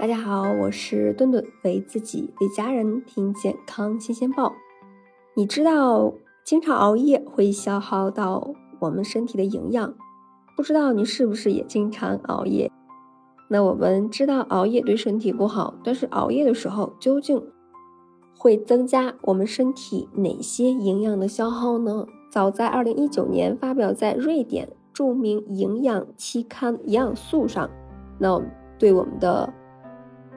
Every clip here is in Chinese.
大家好，我是顿顿，为自己为家人听健康新鲜报。你知道经常熬夜会消耗到我们身体的营养，不知道你是不是也经常熬夜？那我们知道熬夜对身体不好，但是熬夜的时候究竟会增加我们身体哪些营养的消耗呢？早在二零一九年发表在瑞典著名营养期刊《营养素》上，那对我们的。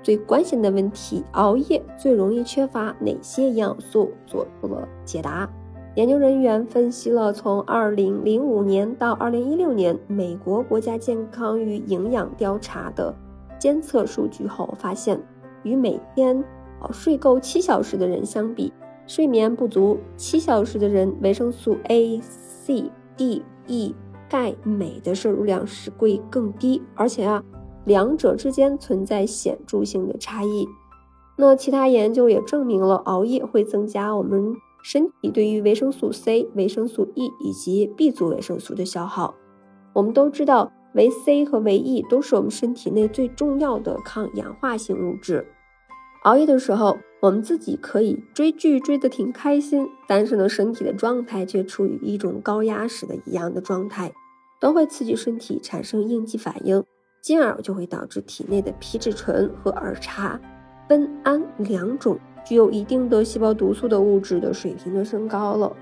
最关心的问题：熬夜最容易缺乏哪些营养素？做出了解答。研究人员分析了从2005年到2016年美国国家健康与营养调查的监测数据后，发现与每天睡够七小时的人相比，睡眠不足七小时的人，维生素 A、C、D、E、钙、镁的摄入量是会更低，而且啊。两者之间存在显著性的差异。那其他研究也证明了熬夜会增加我们身体对于维生素 C、维生素 E 以及 B 族维生素的消耗。我们都知道，维 C 和维 E 都是我们身体内最重要的抗氧化性物质。熬夜的时候，我们自己可以追剧追得挺开心，但是呢，身体的状态却处于一种高压时的一样的状态，都会刺激身体产生应激反应。进而就会导致体内的皮质醇和儿茶酚胺两种具有一定的细胞毒素的物质的水平的升高了。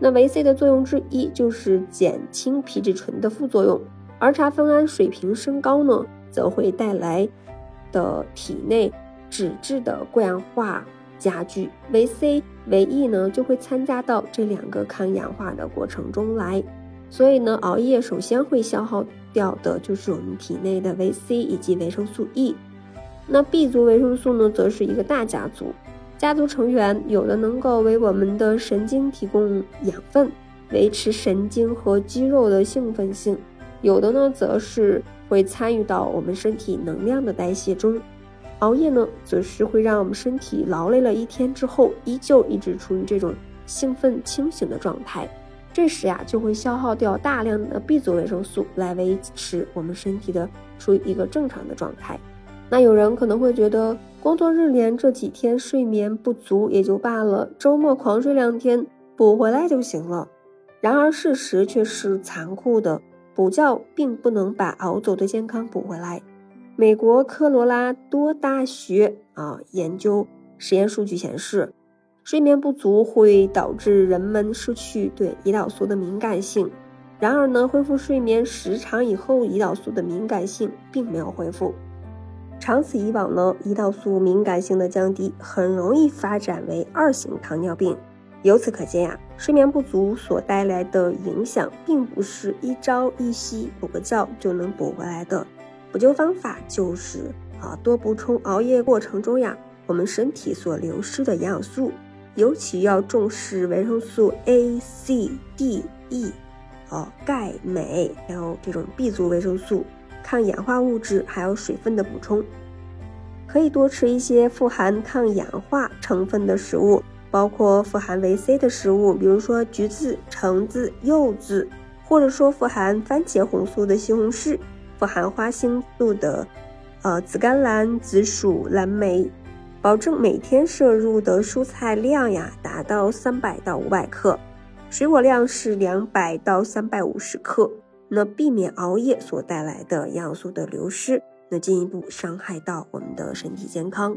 那维 C 的作用之一就是减轻皮质醇的副作用，儿茶酚胺水平升高呢，则会带来的体内脂质的过氧化加剧。维 C、维 E 呢就会参加到这两个抗氧化的过程中来。所以呢，熬夜首先会消耗掉的就是我们体内的维 C 以及维生素 E。那 B 族维生素呢，则是一个大家族，家族成员有的能够为我们的神经提供养分，维持神经和肌肉的兴奋性；有的呢，则是会参与到我们身体能量的代谢中。熬夜呢，则是会让我们身体劳累了一天之后，依旧一直处于这种兴奋清醒的状态。这时呀，就会消耗掉大量的 B 族维生素来维持我们身体的处于一个正常的状态。那有人可能会觉得，工作日连这几天睡眠不足也就罢了，周末狂睡两天补回来就行了。然而事实却是残酷的，补觉并不能把熬走的健康补回来。美国科罗拉多大学啊研究实验数据显示。睡眠不足会导致人们失去对胰岛素的敏感性。然而呢，恢复睡眠时长以后，胰岛素的敏感性并没有恢复。长此以往呢，胰岛素敏感性的降低很容易发展为二型糖尿病。由此可见呀，睡眠不足所带来的影响，并不是一朝一夕补个觉就能补回来的。补救方法就是啊，多补充熬夜过程中呀，我们身体所流失的营养素。尤其要重视维生素 A、C、D、E，哦，钙、镁，还有这种 B 族维生素、抗氧化物质，还有水分的补充。可以多吃一些富含抗氧化成分的食物，包括富含维 C 的食物，比如说橘子、橙子、柚子，或者说富含番茄红素的西红柿，富含花青素的，呃，紫甘蓝、紫薯、蓝莓。保证每天摄入的蔬菜量呀达到三百到五百克，水果量是两百到三百五十克。那避免熬夜所带来的营养素的流失，那进一步伤害到我们的身体健康。